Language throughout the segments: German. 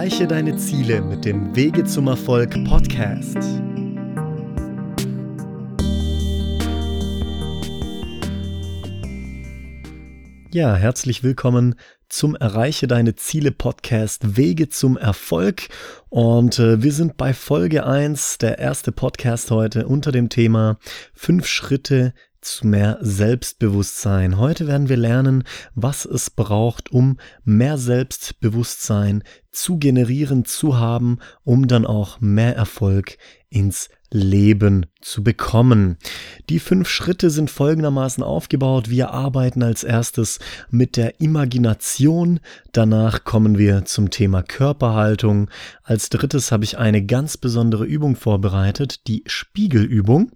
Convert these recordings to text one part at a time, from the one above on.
Erreiche deine Ziele mit dem Wege zum Erfolg Podcast. Ja, herzlich willkommen zum Erreiche deine Ziele Podcast Wege zum Erfolg. Und äh, wir sind bei Folge 1, der erste Podcast heute unter dem Thema 5 Schritte zu mehr Selbstbewusstsein. Heute werden wir lernen, was es braucht, um mehr Selbstbewusstsein zu generieren, zu haben, um dann auch mehr Erfolg ins Leben zu bekommen. Die fünf Schritte sind folgendermaßen aufgebaut. Wir arbeiten als erstes mit der Imagination. Danach kommen wir zum Thema Körperhaltung. Als drittes habe ich eine ganz besondere Übung vorbereitet, die Spiegelübung.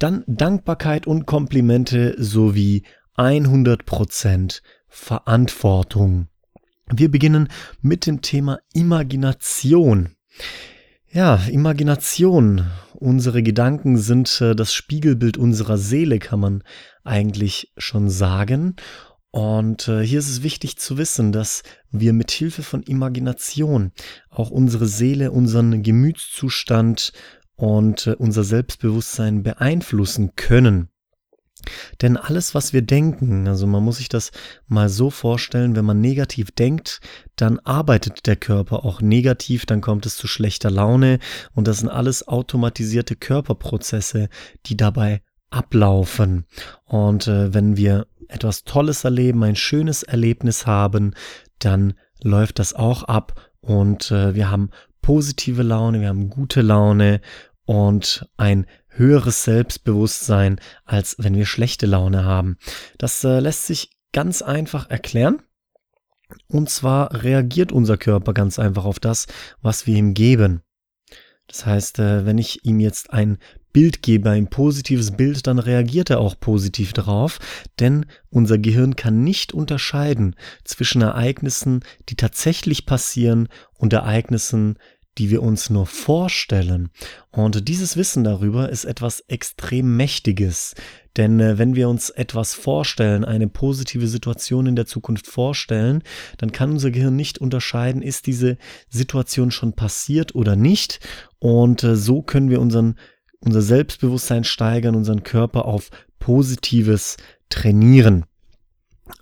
Dann Dankbarkeit und Komplimente sowie 100% Verantwortung. Wir beginnen mit dem Thema Imagination. Ja, Imagination. Unsere Gedanken sind äh, das Spiegelbild unserer Seele, kann man eigentlich schon sagen. Und äh, hier ist es wichtig zu wissen, dass wir mit Hilfe von Imagination auch unsere Seele, unseren Gemütszustand und äh, unser Selbstbewusstsein beeinflussen können. Denn alles, was wir denken, also man muss sich das mal so vorstellen, wenn man negativ denkt, dann arbeitet der Körper auch negativ, dann kommt es zu schlechter Laune und das sind alles automatisierte Körperprozesse, die dabei ablaufen. Und äh, wenn wir etwas Tolles erleben, ein schönes Erlebnis haben, dann läuft das auch ab und äh, wir haben positive Laune, wir haben gute Laune und ein höheres Selbstbewusstsein, als wenn wir schlechte Laune haben. Das äh, lässt sich ganz einfach erklären. Und zwar reagiert unser Körper ganz einfach auf das, was wir ihm geben. Das heißt, äh, wenn ich ihm jetzt ein Bild gebe, ein positives Bild, dann reagiert er auch positiv darauf, denn unser Gehirn kann nicht unterscheiden zwischen Ereignissen, die tatsächlich passieren und Ereignissen, die wir uns nur vorstellen. Und dieses Wissen darüber ist etwas extrem Mächtiges. Denn äh, wenn wir uns etwas vorstellen, eine positive Situation in der Zukunft vorstellen, dann kann unser Gehirn nicht unterscheiden, ist diese Situation schon passiert oder nicht. Und äh, so können wir unseren, unser Selbstbewusstsein steigern, unseren Körper auf Positives trainieren.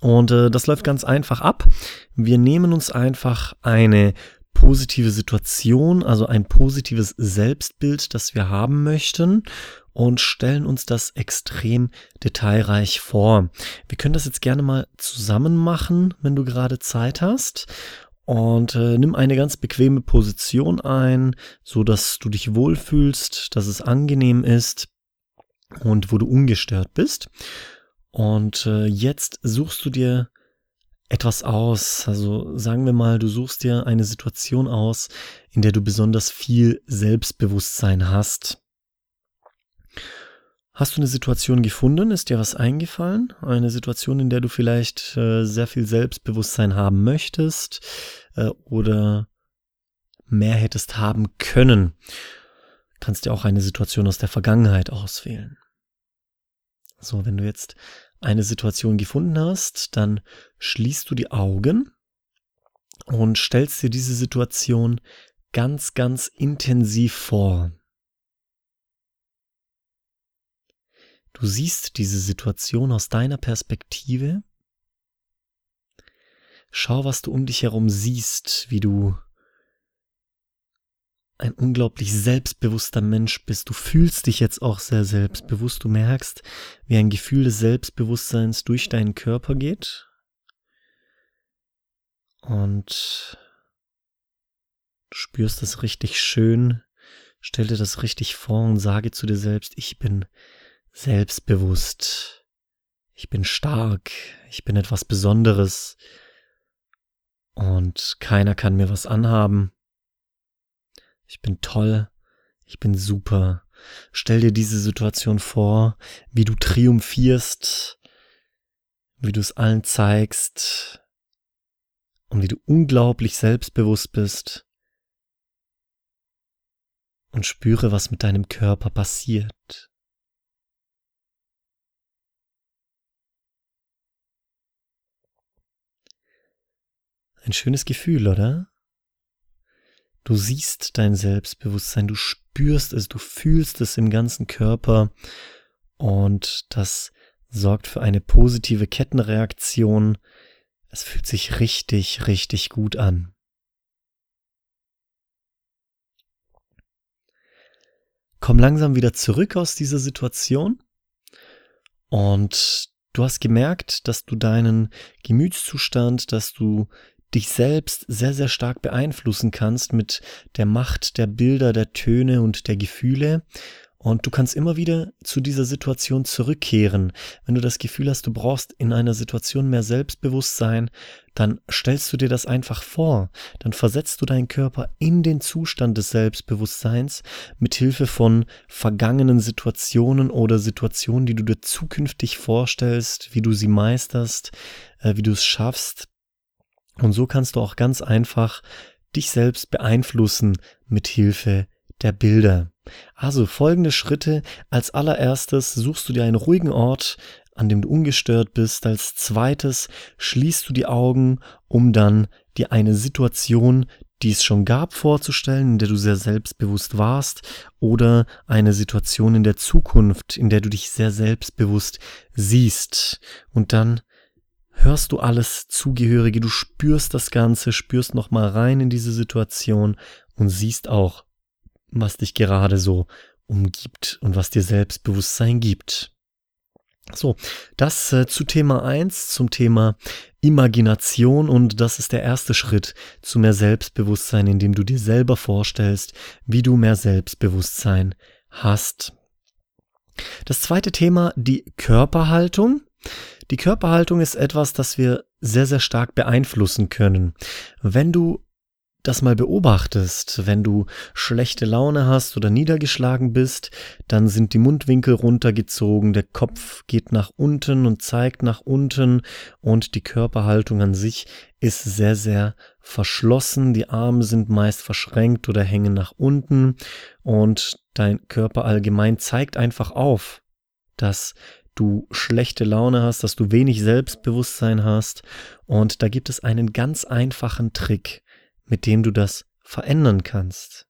Und äh, das läuft ganz einfach ab. Wir nehmen uns einfach eine positive Situation, also ein positives Selbstbild, das wir haben möchten und stellen uns das extrem detailreich vor. Wir können das jetzt gerne mal zusammen machen, wenn du gerade Zeit hast. Und äh, nimm eine ganz bequeme Position ein, so dass du dich wohlfühlst, dass es angenehm ist und wo du ungestört bist. Und äh, jetzt suchst du dir etwas aus. Also sagen wir mal, du suchst dir eine Situation aus, in der du besonders viel Selbstbewusstsein hast. Hast du eine Situation gefunden? Ist dir was eingefallen? Eine Situation, in der du vielleicht äh, sehr viel Selbstbewusstsein haben möchtest äh, oder mehr hättest haben können? Kannst dir auch eine Situation aus der Vergangenheit auswählen. So, wenn du jetzt eine Situation gefunden hast, dann schließt du die Augen und stellst dir diese Situation ganz, ganz intensiv vor. Du siehst diese Situation aus deiner Perspektive. Schau, was du um dich herum siehst, wie du ein unglaublich selbstbewusster Mensch bist. Du fühlst dich jetzt auch sehr selbstbewusst. Du merkst, wie ein Gefühl des Selbstbewusstseins durch deinen Körper geht. Und du spürst das richtig schön. Stell dir das richtig vor und sage zu dir selbst, ich bin selbstbewusst. Ich bin stark. Ich bin etwas Besonderes. Und keiner kann mir was anhaben. Ich bin toll. Ich bin super. Stell dir diese Situation vor, wie du triumphierst, wie du es allen zeigst und wie du unglaublich selbstbewusst bist und spüre, was mit deinem Körper passiert. Ein schönes Gefühl, oder? Du siehst dein Selbstbewusstsein, du spürst es, du fühlst es im ganzen Körper und das sorgt für eine positive Kettenreaktion. Es fühlt sich richtig, richtig gut an. Komm langsam wieder zurück aus dieser Situation und du hast gemerkt, dass du deinen Gemütszustand, dass du dich selbst sehr, sehr stark beeinflussen kannst mit der Macht der Bilder, der Töne und der Gefühle. Und du kannst immer wieder zu dieser Situation zurückkehren. Wenn du das Gefühl hast, du brauchst in einer Situation mehr Selbstbewusstsein, dann stellst du dir das einfach vor. Dann versetzt du deinen Körper in den Zustand des Selbstbewusstseins mit Hilfe von vergangenen Situationen oder Situationen, die du dir zukünftig vorstellst, wie du sie meisterst, äh, wie du es schaffst, und so kannst du auch ganz einfach dich selbst beeinflussen mit Hilfe der Bilder. Also folgende Schritte. Als allererstes suchst du dir einen ruhigen Ort, an dem du ungestört bist. Als zweites schließt du die Augen, um dann dir eine Situation, die es schon gab, vorzustellen, in der du sehr selbstbewusst warst, oder eine Situation in der Zukunft, in der du dich sehr selbstbewusst siehst. Und dann hörst du alles Zugehörige, du spürst das Ganze, spürst nochmal rein in diese Situation und siehst auch, was dich gerade so umgibt und was dir Selbstbewusstsein gibt. So, das äh, zu Thema eins, zum Thema Imagination und das ist der erste Schritt zu mehr Selbstbewusstsein, indem du dir selber vorstellst, wie du mehr Selbstbewusstsein hast. Das zweite Thema, die Körperhaltung. Die Körperhaltung ist etwas, das wir sehr, sehr stark beeinflussen können. Wenn du das mal beobachtest, wenn du schlechte Laune hast oder niedergeschlagen bist, dann sind die Mundwinkel runtergezogen, der Kopf geht nach unten und zeigt nach unten und die Körperhaltung an sich ist sehr, sehr verschlossen. Die Arme sind meist verschränkt oder hängen nach unten und dein Körper allgemein zeigt einfach auf, dass du schlechte Laune hast, dass du wenig Selbstbewusstsein hast. Und da gibt es einen ganz einfachen Trick, mit dem du das verändern kannst.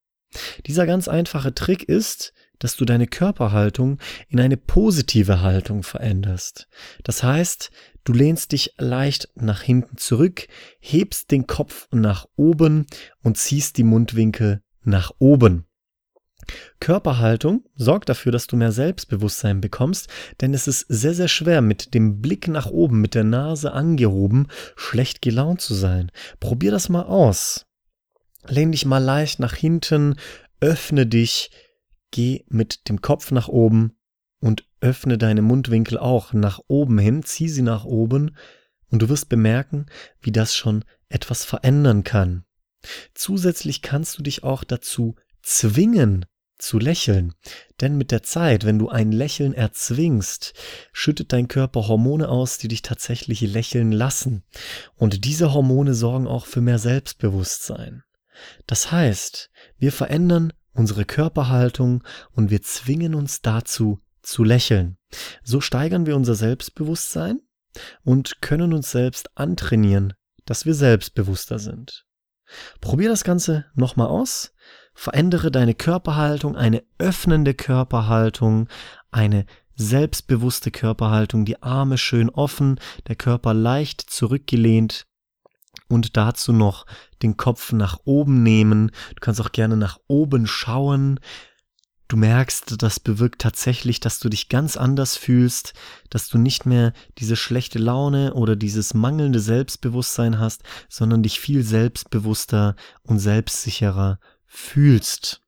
Dieser ganz einfache Trick ist, dass du deine Körperhaltung in eine positive Haltung veränderst. Das heißt, du lehnst dich leicht nach hinten zurück, hebst den Kopf nach oben und ziehst die Mundwinkel nach oben. Körperhaltung sorgt dafür, dass du mehr Selbstbewusstsein bekommst, denn es ist sehr, sehr schwer, mit dem Blick nach oben, mit der Nase angehoben, schlecht gelaunt zu sein. Probier das mal aus. Lehn dich mal leicht nach hinten, öffne dich, geh mit dem Kopf nach oben und öffne deine Mundwinkel auch nach oben hin, zieh sie nach oben und du wirst bemerken, wie das schon etwas verändern kann. Zusätzlich kannst du dich auch dazu zwingen, zu lächeln. Denn mit der Zeit, wenn du ein Lächeln erzwingst, schüttet dein Körper Hormone aus, die dich tatsächlich lächeln lassen. Und diese Hormone sorgen auch für mehr Selbstbewusstsein. Das heißt, wir verändern unsere Körperhaltung und wir zwingen uns dazu zu lächeln. So steigern wir unser Selbstbewusstsein und können uns selbst antrainieren, dass wir selbstbewusster sind. Probier das Ganze nochmal aus. Verändere deine Körperhaltung, eine öffnende Körperhaltung, eine selbstbewusste Körperhaltung, die Arme schön offen, der Körper leicht zurückgelehnt und dazu noch den Kopf nach oben nehmen. Du kannst auch gerne nach oben schauen. Du merkst, das bewirkt tatsächlich, dass du dich ganz anders fühlst, dass du nicht mehr diese schlechte Laune oder dieses mangelnde Selbstbewusstsein hast, sondern dich viel selbstbewusster und selbstsicherer fühlst.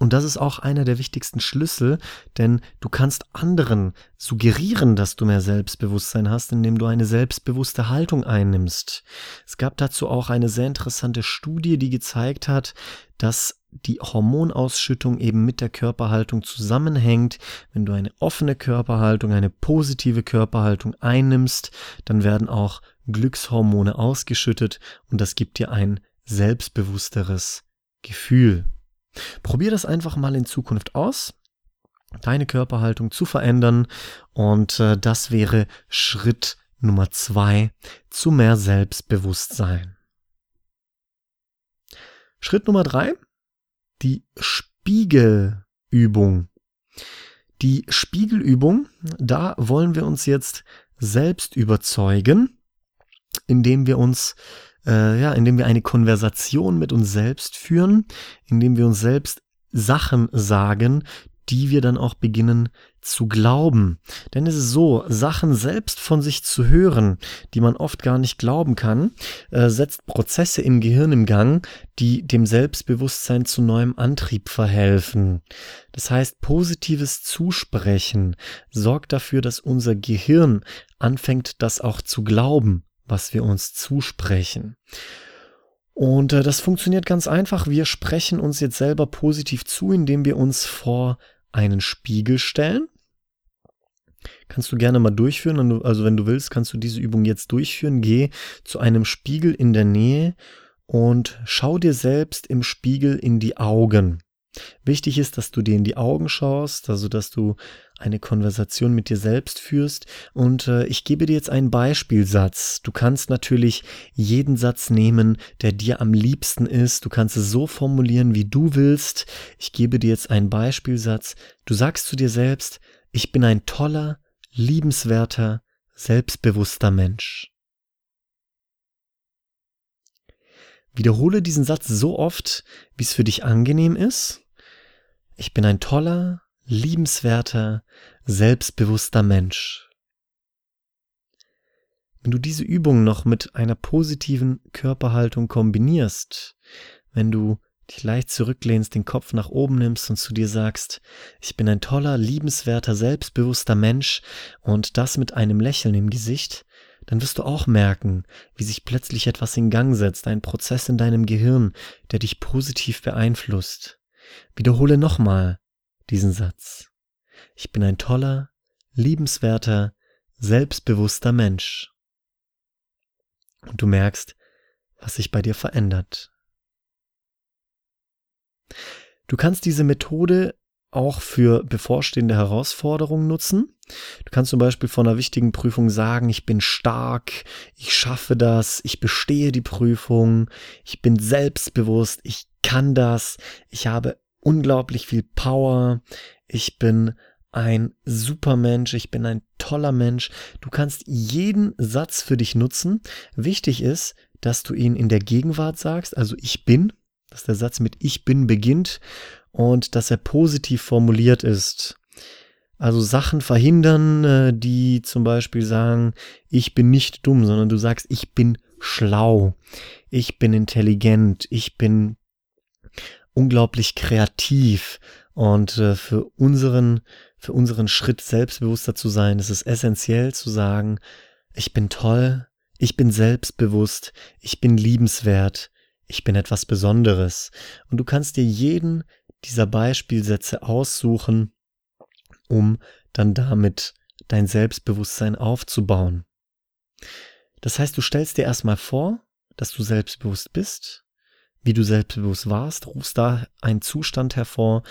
Und das ist auch einer der wichtigsten Schlüssel, denn du kannst anderen suggerieren, dass du mehr Selbstbewusstsein hast, indem du eine selbstbewusste Haltung einnimmst. Es gab dazu auch eine sehr interessante Studie, die gezeigt hat, dass die Hormonausschüttung eben mit der Körperhaltung zusammenhängt. Wenn du eine offene Körperhaltung, eine positive Körperhaltung einnimmst, dann werden auch Glückshormone ausgeschüttet und das gibt dir ein selbstbewussteres Gefühl. Probier das einfach mal in Zukunft aus, deine Körperhaltung zu verändern und äh, das wäre Schritt Nummer zwei zu mehr Selbstbewusstsein. Schritt Nummer drei, die Spiegelübung. Die Spiegelübung, da wollen wir uns jetzt selbst überzeugen, indem wir uns äh, ja, indem wir eine Konversation mit uns selbst führen, indem wir uns selbst Sachen sagen, die wir dann auch beginnen zu glauben. Denn es ist so, Sachen selbst von sich zu hören, die man oft gar nicht glauben kann, äh, setzt Prozesse im Gehirn im Gang, die dem Selbstbewusstsein zu neuem Antrieb verhelfen. Das heißt, positives Zusprechen sorgt dafür, dass unser Gehirn anfängt, das auch zu glauben was wir uns zusprechen. Und äh, das funktioniert ganz einfach. Wir sprechen uns jetzt selber positiv zu, indem wir uns vor einen Spiegel stellen. Kannst du gerne mal durchführen. Also wenn du willst, kannst du diese Übung jetzt durchführen. Geh zu einem Spiegel in der Nähe und schau dir selbst im Spiegel in die Augen. Wichtig ist, dass du dir in die Augen schaust, also dass du eine Konversation mit dir selbst führst. Und äh, ich gebe dir jetzt einen Beispielsatz. Du kannst natürlich jeden Satz nehmen, der dir am liebsten ist. Du kannst es so formulieren, wie du willst. Ich gebe dir jetzt einen Beispielsatz. Du sagst zu dir selbst, ich bin ein toller, liebenswerter, selbstbewusster Mensch. Wiederhole diesen Satz so oft, wie es für dich angenehm ist. Ich bin ein toller, liebenswerter, selbstbewusster Mensch. Wenn du diese Übung noch mit einer positiven Körperhaltung kombinierst, wenn du dich leicht zurücklehnst, den Kopf nach oben nimmst und zu dir sagst, ich bin ein toller, liebenswerter, selbstbewusster Mensch und das mit einem Lächeln im Gesicht, dann wirst du auch merken, wie sich plötzlich etwas in Gang setzt, ein Prozess in deinem Gehirn, der dich positiv beeinflusst. Wiederhole nochmal diesen Satz. Ich bin ein toller, liebenswerter, selbstbewusster Mensch. Und du merkst, was sich bei dir verändert. Du kannst diese Methode auch für bevorstehende Herausforderungen nutzen. Du kannst zum Beispiel vor einer wichtigen Prüfung sagen, ich bin stark, ich schaffe das, ich bestehe die Prüfung, ich bin selbstbewusst, ich kann das, ich habe unglaublich viel Power, ich bin ein super Mensch, ich bin ein toller Mensch. Du kannst jeden Satz für dich nutzen. Wichtig ist, dass du ihn in der Gegenwart sagst, also ich bin, dass der Satz mit ich bin beginnt und dass er positiv formuliert ist. Also Sachen verhindern, äh, die zum Beispiel sagen, ich bin nicht dumm, sondern du sagst, ich bin schlau, ich bin intelligent, ich bin unglaublich kreativ und äh, für unseren, für unseren Schritt selbstbewusster zu sein, ist es essentiell zu sagen, ich bin toll, ich bin selbstbewusst, ich bin liebenswert, ich bin etwas Besonderes. Und du kannst dir jeden dieser Beispielsätze aussuchen, um dann damit dein Selbstbewusstsein aufzubauen. Das heißt, du stellst dir erstmal vor, dass du selbstbewusst bist, wie du selbstbewusst warst, rufst da einen Zustand hervor,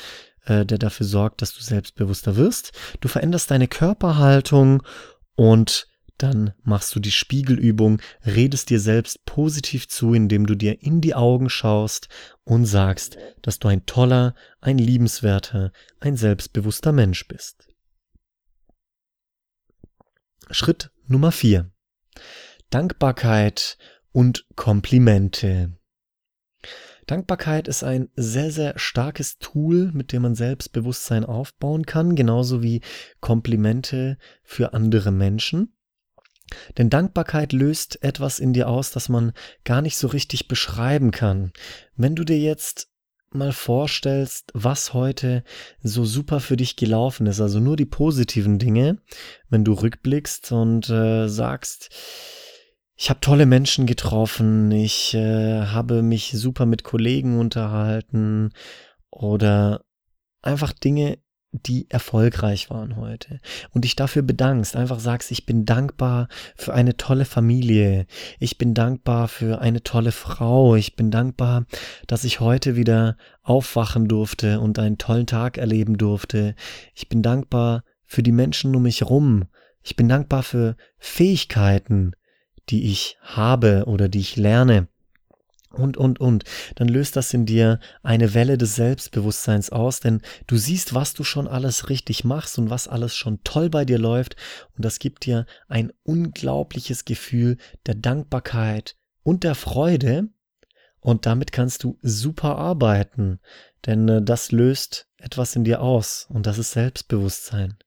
äh, der dafür sorgt, dass du selbstbewusster wirst. Du veränderst deine Körperhaltung und dann machst du die Spiegelübung, redest dir selbst positiv zu, indem du dir in die Augen schaust und sagst, dass du ein toller, ein liebenswerter, ein selbstbewusster Mensch bist. Schritt Nummer vier: Dankbarkeit und Komplimente. Dankbarkeit ist ein sehr, sehr starkes Tool, mit dem man Selbstbewusstsein aufbauen kann, genauso wie Komplimente für andere Menschen. Denn Dankbarkeit löst etwas in dir aus, das man gar nicht so richtig beschreiben kann. Wenn du dir jetzt mal vorstellst, was heute so super für dich gelaufen ist, also nur die positiven Dinge, wenn du rückblickst und äh, sagst, ich habe tolle Menschen getroffen, ich äh, habe mich super mit Kollegen unterhalten oder einfach Dinge, die erfolgreich waren heute. Und dich dafür bedankst, einfach sagst, ich bin dankbar für eine tolle Familie, ich bin dankbar für eine tolle Frau, ich bin dankbar, dass ich heute wieder aufwachen durfte und einen tollen Tag erleben durfte, ich bin dankbar für die Menschen um mich rum, ich bin dankbar für Fähigkeiten, die ich habe oder die ich lerne. Und, und, und, dann löst das in dir eine Welle des Selbstbewusstseins aus, denn du siehst, was du schon alles richtig machst und was alles schon toll bei dir läuft und das gibt dir ein unglaubliches Gefühl der Dankbarkeit und der Freude und damit kannst du super arbeiten, denn äh, das löst etwas in dir aus und das ist Selbstbewusstsein.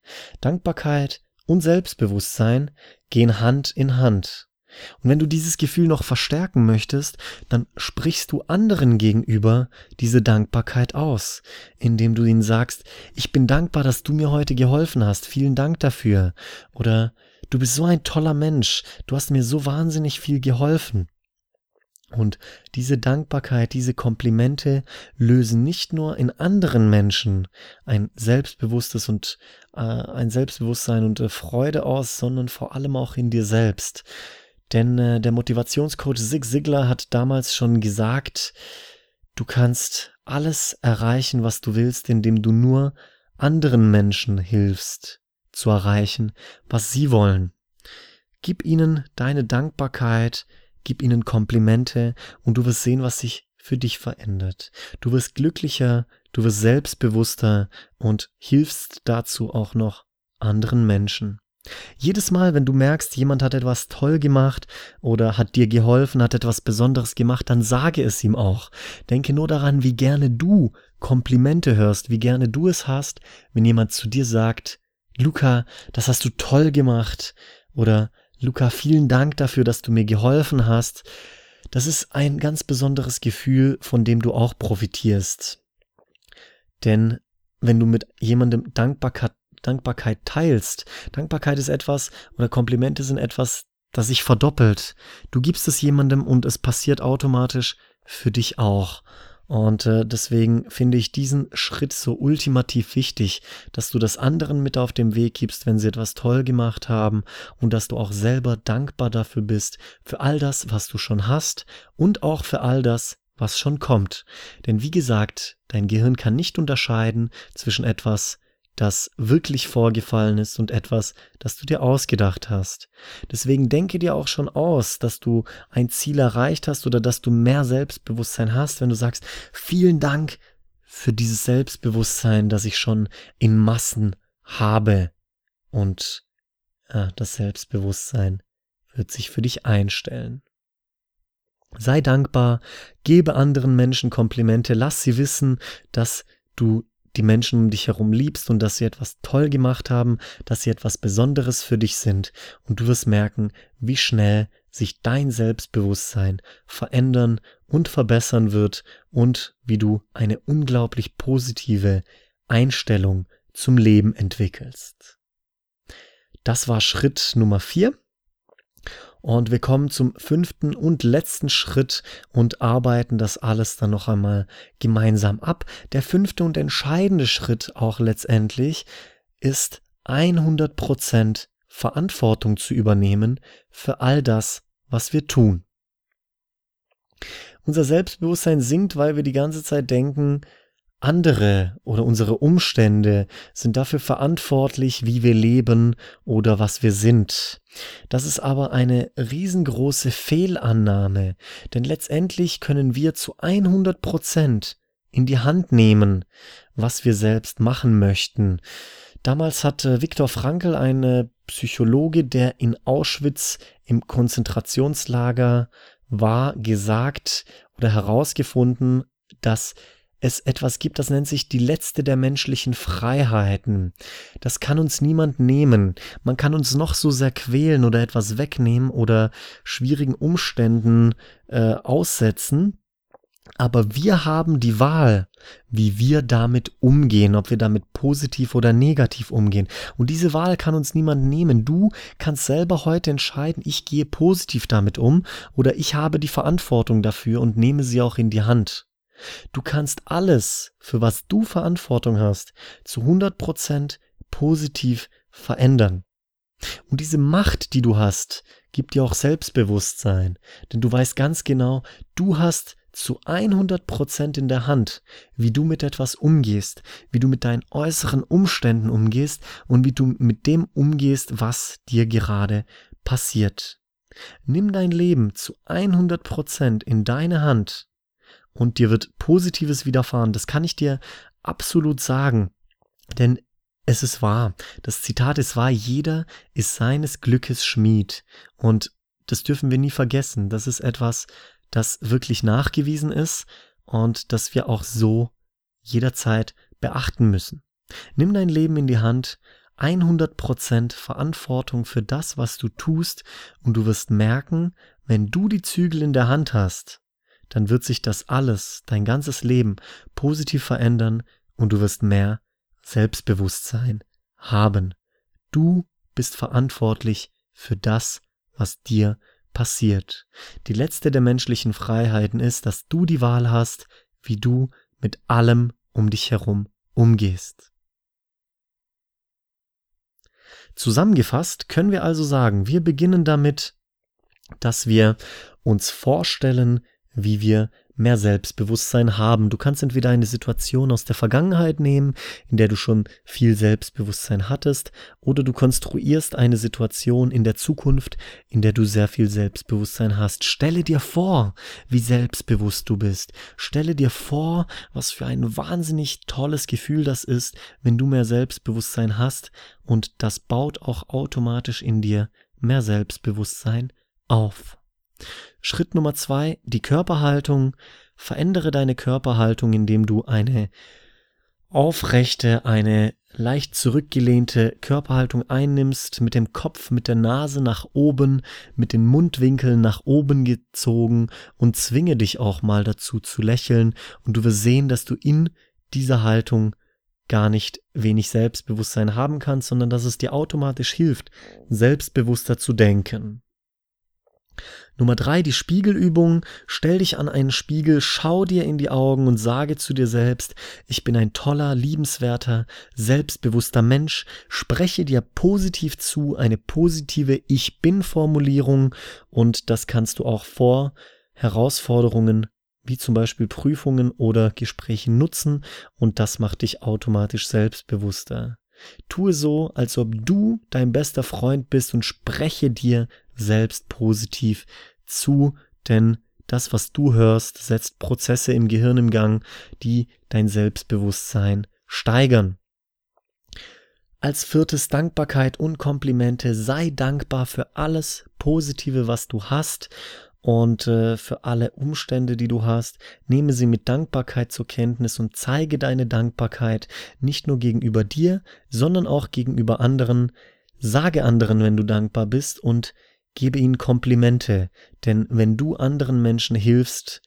Dankbarkeit und Selbstbewusstsein gehen Hand in Hand. Und wenn du dieses Gefühl noch verstärken möchtest, dann sprichst du anderen gegenüber diese Dankbarkeit aus, indem du ihnen sagst, ich bin dankbar, dass du mir heute geholfen hast, vielen Dank dafür. Oder du bist so ein toller Mensch, du hast mir so wahnsinnig viel geholfen. Und diese Dankbarkeit, diese Komplimente lösen nicht nur in anderen Menschen ein selbstbewusstes und äh, ein Selbstbewusstsein und äh, Freude aus, sondern vor allem auch in dir selbst. Denn äh, der Motivationscoach Zig Ziglar hat damals schon gesagt, du kannst alles erreichen, was du willst, indem du nur anderen Menschen hilfst zu erreichen, was sie wollen. Gib ihnen deine Dankbarkeit, gib ihnen Komplimente und du wirst sehen, was sich für dich verändert. Du wirst glücklicher, du wirst selbstbewusster und hilfst dazu auch noch anderen Menschen. Jedes Mal, wenn du merkst, jemand hat etwas toll gemacht oder hat dir geholfen, hat etwas Besonderes gemacht, dann sage es ihm auch. Denke nur daran, wie gerne du Komplimente hörst, wie gerne du es hast, wenn jemand zu dir sagt, Luca, das hast du toll gemacht oder Luca, vielen Dank dafür, dass du mir geholfen hast. Das ist ein ganz besonderes Gefühl, von dem du auch profitierst. Denn wenn du mit jemandem Dankbarkeit, Dankbarkeit teilst, Dankbarkeit ist etwas oder Komplimente sind etwas, das sich verdoppelt. Du gibst es jemandem und es passiert automatisch für dich auch. Und äh, deswegen finde ich diesen Schritt so ultimativ wichtig, dass du das anderen mit auf dem Weg gibst, wenn sie etwas toll gemacht haben und dass du auch selber dankbar dafür bist, für all das, was du schon hast und auch für all das, was schon kommt. Denn wie gesagt, dein Gehirn kann nicht unterscheiden zwischen etwas, das wirklich vorgefallen ist und etwas, das du dir ausgedacht hast. Deswegen denke dir auch schon aus, dass du ein Ziel erreicht hast oder dass du mehr Selbstbewusstsein hast, wenn du sagst, vielen Dank für dieses Selbstbewusstsein, das ich schon in Massen habe. Und ja, das Selbstbewusstsein wird sich für dich einstellen. Sei dankbar, gebe anderen Menschen Komplimente, lass sie wissen, dass du die Menschen um dich herum liebst und dass sie etwas toll gemacht haben, dass sie etwas Besonderes für dich sind und du wirst merken, wie schnell sich dein Selbstbewusstsein verändern und verbessern wird und wie du eine unglaublich positive Einstellung zum Leben entwickelst. Das war Schritt Nummer vier. Und wir kommen zum fünften und letzten Schritt und arbeiten das alles dann noch einmal gemeinsam ab. Der fünfte und entscheidende Schritt auch letztendlich ist 100% Verantwortung zu übernehmen für all das, was wir tun. Unser Selbstbewusstsein sinkt, weil wir die ganze Zeit denken, andere oder unsere Umstände sind dafür verantwortlich, wie wir leben oder was wir sind. Das ist aber eine riesengroße Fehlannahme, denn letztendlich können wir zu 100 Prozent in die Hand nehmen, was wir selbst machen möchten. Damals hatte Viktor Frankl, ein Psychologe, der in Auschwitz im Konzentrationslager war, gesagt oder herausgefunden, dass es etwas gibt, das nennt sich die letzte der menschlichen Freiheiten. Das kann uns niemand nehmen. Man kann uns noch so sehr quälen oder etwas wegnehmen oder schwierigen Umständen äh, aussetzen. Aber wir haben die Wahl, wie wir damit umgehen, ob wir damit positiv oder negativ umgehen. Und diese Wahl kann uns niemand nehmen. Du kannst selber heute entscheiden, ich gehe positiv damit um oder ich habe die Verantwortung dafür und nehme sie auch in die Hand. Du kannst alles, für was du Verantwortung hast, zu 100% positiv verändern. Und diese Macht, die du hast, gibt dir auch Selbstbewusstsein, denn du weißt ganz genau, du hast zu 100% in der Hand, wie du mit etwas umgehst, wie du mit deinen äußeren Umständen umgehst und wie du mit dem umgehst, was dir gerade passiert. Nimm dein Leben zu 100% in deine Hand und dir wird Positives widerfahren. Das kann ich dir absolut sagen. Denn es ist wahr. Das Zitat ist wahr. Jeder ist seines Glückes Schmied. Und das dürfen wir nie vergessen. Das ist etwas, das wirklich nachgewiesen ist und das wir auch so jederzeit beachten müssen. Nimm dein Leben in die Hand, 100% Verantwortung für das, was du tust und du wirst merken, wenn du die Zügel in der Hand hast, dann wird sich das alles, dein ganzes Leben positiv verändern und du wirst mehr Selbstbewusstsein haben. Du bist verantwortlich für das, was dir passiert. Die letzte der menschlichen Freiheiten ist, dass du die Wahl hast, wie du mit allem um dich herum umgehst. Zusammengefasst können wir also sagen, wir beginnen damit, dass wir uns vorstellen, wie wir mehr Selbstbewusstsein haben. Du kannst entweder eine Situation aus der Vergangenheit nehmen, in der du schon viel Selbstbewusstsein hattest, oder du konstruierst eine Situation in der Zukunft, in der du sehr viel Selbstbewusstsein hast. Stelle dir vor, wie selbstbewusst du bist. Stelle dir vor, was für ein wahnsinnig tolles Gefühl das ist, wenn du mehr Selbstbewusstsein hast, und das baut auch automatisch in dir mehr Selbstbewusstsein auf. Schritt Nummer zwei, die Körperhaltung. Verändere deine Körperhaltung, indem du eine aufrechte, eine leicht zurückgelehnte Körperhaltung einnimmst, mit dem Kopf, mit der Nase nach oben, mit den Mundwinkeln nach oben gezogen und zwinge dich auch mal dazu zu lächeln und du wirst sehen, dass du in dieser Haltung gar nicht wenig Selbstbewusstsein haben kannst, sondern dass es dir automatisch hilft, selbstbewusster zu denken. Nummer drei, die Spiegelübung. Stell dich an einen Spiegel, schau dir in die Augen und sage zu dir selbst, ich bin ein toller, liebenswerter, selbstbewusster Mensch. Spreche dir positiv zu, eine positive Ich bin Formulierung und das kannst du auch vor Herausforderungen wie zum Beispiel Prüfungen oder Gesprächen nutzen und das macht dich automatisch selbstbewusster. Tue so, als ob du dein bester Freund bist und spreche dir selbst positiv zu, denn das, was du hörst, setzt Prozesse im Gehirn im Gang, die dein Selbstbewusstsein steigern. Als viertes Dankbarkeit und Komplimente. Sei dankbar für alles Positive, was du hast und äh, für alle Umstände, die du hast. Nehme sie mit Dankbarkeit zur Kenntnis und zeige deine Dankbarkeit nicht nur gegenüber dir, sondern auch gegenüber anderen. Sage anderen, wenn du dankbar bist und Gebe ihnen Komplimente, denn wenn du anderen Menschen hilfst,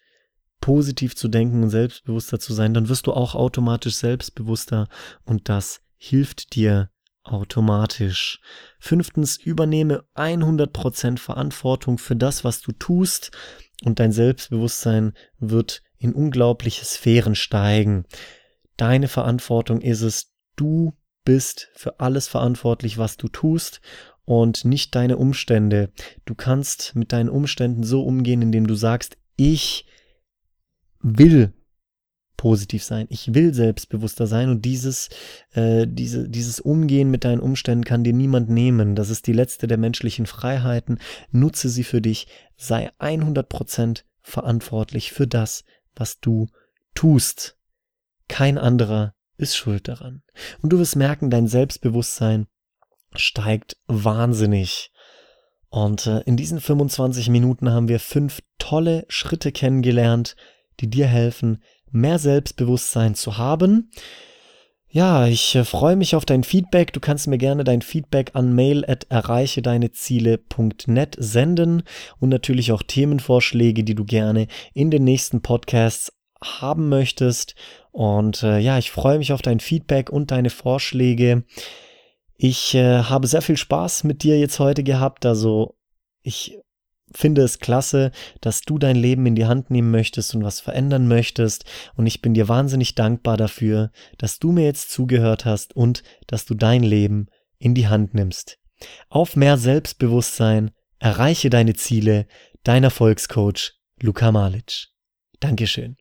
positiv zu denken und selbstbewusster zu sein, dann wirst du auch automatisch selbstbewusster und das hilft dir automatisch. Fünftens, übernehme 100% Verantwortung für das, was du tust und dein Selbstbewusstsein wird in unglaubliche Sphären steigen. Deine Verantwortung ist es, du bist für alles verantwortlich, was du tust und nicht deine Umstände. Du kannst mit deinen Umständen so umgehen, indem du sagst, ich will positiv sein. Ich will selbstbewusster sein und dieses, äh, diese, dieses Umgehen mit deinen Umständen kann dir niemand nehmen. Das ist die letzte der menschlichen Freiheiten. Nutze sie für dich. Sei 100% verantwortlich für das, was du tust. Kein anderer ist schuld daran. Und du wirst merken, dein Selbstbewusstsein steigt wahnsinnig. Und äh, in diesen 25 Minuten haben wir fünf tolle Schritte kennengelernt, die dir helfen, mehr Selbstbewusstsein zu haben. Ja, ich äh, freue mich auf dein Feedback. Du kannst mir gerne dein Feedback an mail senden und natürlich auch Themenvorschläge, die du gerne in den nächsten Podcasts haben möchtest. Und äh, ja, ich freue mich auf dein Feedback und deine Vorschläge. Ich äh, habe sehr viel Spaß mit dir jetzt heute gehabt. Also ich finde es klasse, dass du dein Leben in die Hand nehmen möchtest und was verändern möchtest. Und ich bin dir wahnsinnig dankbar dafür, dass du mir jetzt zugehört hast und dass du dein Leben in die Hand nimmst. Auf mehr Selbstbewusstsein, erreiche deine Ziele, dein Erfolgscoach Luka Malic. Dankeschön.